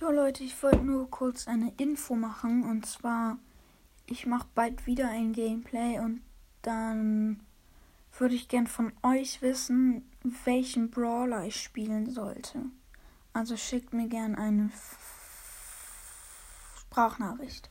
Jo Leute, ich wollte nur kurz eine Info machen und zwar, ich mache bald wieder ein Gameplay und dann würde ich gern von euch wissen, welchen Brawler ich spielen sollte. Also schickt mir gern eine Sprachnachricht.